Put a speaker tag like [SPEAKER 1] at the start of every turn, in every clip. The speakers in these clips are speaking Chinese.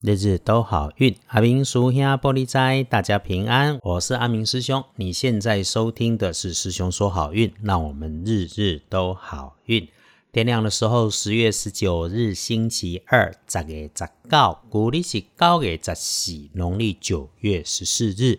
[SPEAKER 1] 日日都好运，阿明叔兄玻璃斋，大家平安。我是阿明师兄，你现在收听的是师兄说好运，让我们日日都好运。天亮的时候，十月十九日星期二，十月十九，古历是九月十四，农历九月十四日。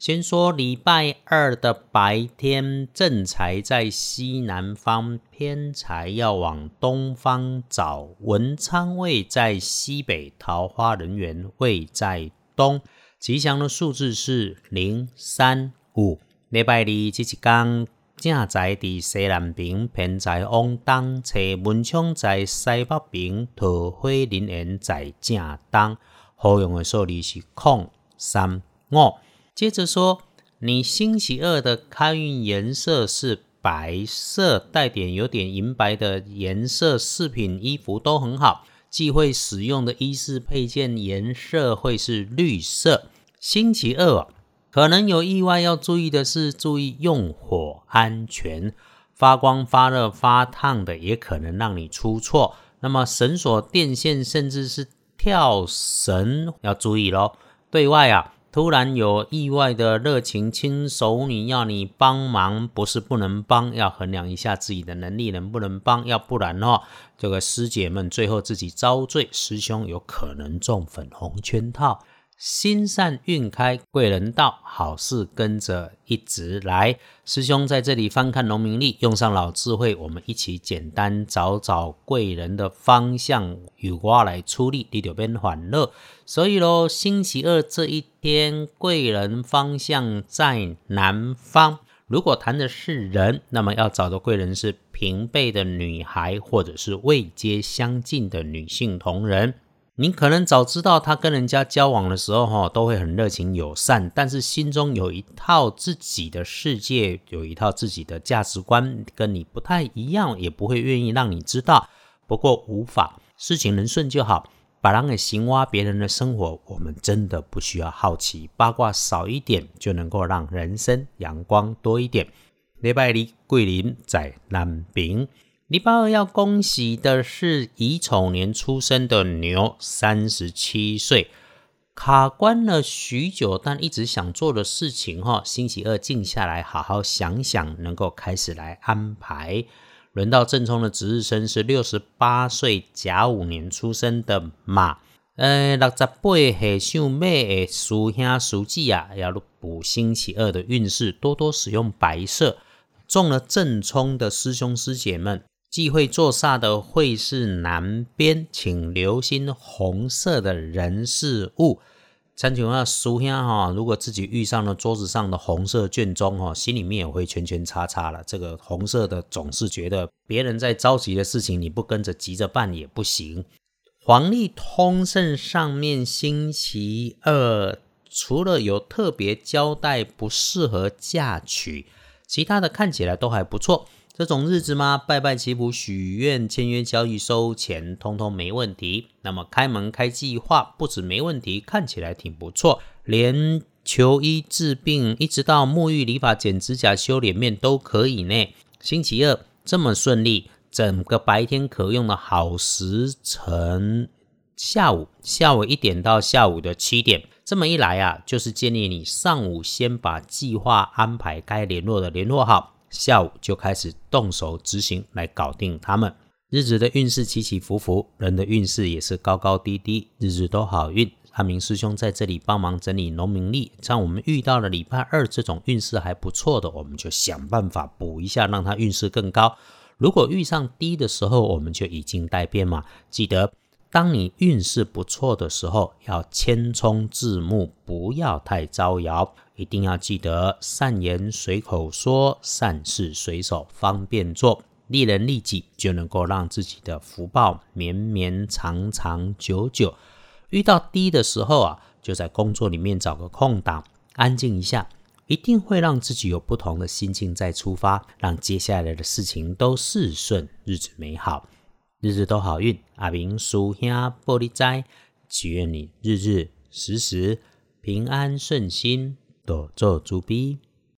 [SPEAKER 1] 先说礼拜二的白天，正财在西南方，偏财要往东方找。文昌位在西北，桃花人员位在东。吉祥的数字是零、三、五。礼拜二这一天，正财在西南边，偏财往东找。文昌在西北边，桃花人缘在正东。好用的数字是空、三、五。接着说，你星期二的开运颜色是白色，带点有点银白的颜色，饰品、衣服都很好。忌讳使用的衣饰配件颜色会是绿色。星期二可能有意外要注意的是，注意用火安全，发光、发热、发烫的也可能让你出错。那么绳索、电线，甚至是跳绳要注意喽。对外啊。突然有意外的热情亲手女要你帮忙，不是不能帮，要衡量一下自己的能力能不能帮，要不然哦，这个师姐们最后自己遭罪，师兄有可能中粉红圈套。心善运开，贵人到，好事跟着一直来。师兄在这里翻看农民历，用上老智慧，我们一起简单找找贵人的方向，由我来出力，你就变欢乐。所以喽，星期二这一天，贵人方向在南方。如果谈的是人，那么要找的贵人是平辈的女孩，或者是位阶相近的女性同仁。你可能早知道他跟人家交往的时候，哈，都会很热情友善，但是心中有一套自己的世界，有一套自己的价值观，跟你不太一样，也不会愿意让你知道。不过无法，事情能顺就好。把人给行挖别人的生活，我们真的不需要好奇，八卦少一点，就能够让人生阳光多一点。礼拜二，桂林在南边。礼拜二要恭喜的是乙丑年出生的牛，三十七岁，卡关了许久，但一直想做的事情哈，星期二静下来好好想想，能够开始来安排。轮到正冲的值日生是六十八岁甲午年出生的马，呃，六十八岁属马的属兄属姐啊，要补星期二的运势，多多使用白色。中了正冲的师兄师姐们。忌讳坐煞的会是南边，请留心红色的人事物。陈请问书兄哈，如果自己遇上了桌子上的红色卷宗哈，心里面也会圈圈叉叉了。这个红色的总是觉得别人在着急的事情，你不跟着急着办也不行。黄历通胜上面星期二，除了有特别交代不适合嫁娶，其他的看起来都还不错。这种日子吗？拜拜祈福、许愿、签约交易、收钱，通通没问题。那么开门开计划，不止没问题，看起来挺不错。连求医治病，一直到沐浴、理发、剪指甲、修脸面都可以呢。星期二这么顺利，整个白天可用的好时辰，下午下午一点到下午的七点。这么一来啊，就是建议你上午先把计划安排该联络的联络好。下午就开始动手执行来搞定他们。日子的运势起起伏伏，人的运势也是高高低低，日日都好运。阿明师兄在这里帮忙整理农民历，像我们遇到了礼拜二这种运势还不错的，我们就想办法补一下，让他运势更高。如果遇上低的时候，我们就以静待变嘛。记得，当你运势不错的时候，要谦冲自牧，不要太招摇。一定要记得善言随口说，善事随手方便做，利人利己，就能够让自己的福报绵绵长长久久。遇到低的时候啊，就在工作里面找个空档，安静一下，一定会让自己有不同的心境再出发，让接下来的事情都事顺，日子美好，日日都好运。阿明叔兄玻璃斋，祈愿你日日时时平安顺心。多做主笔。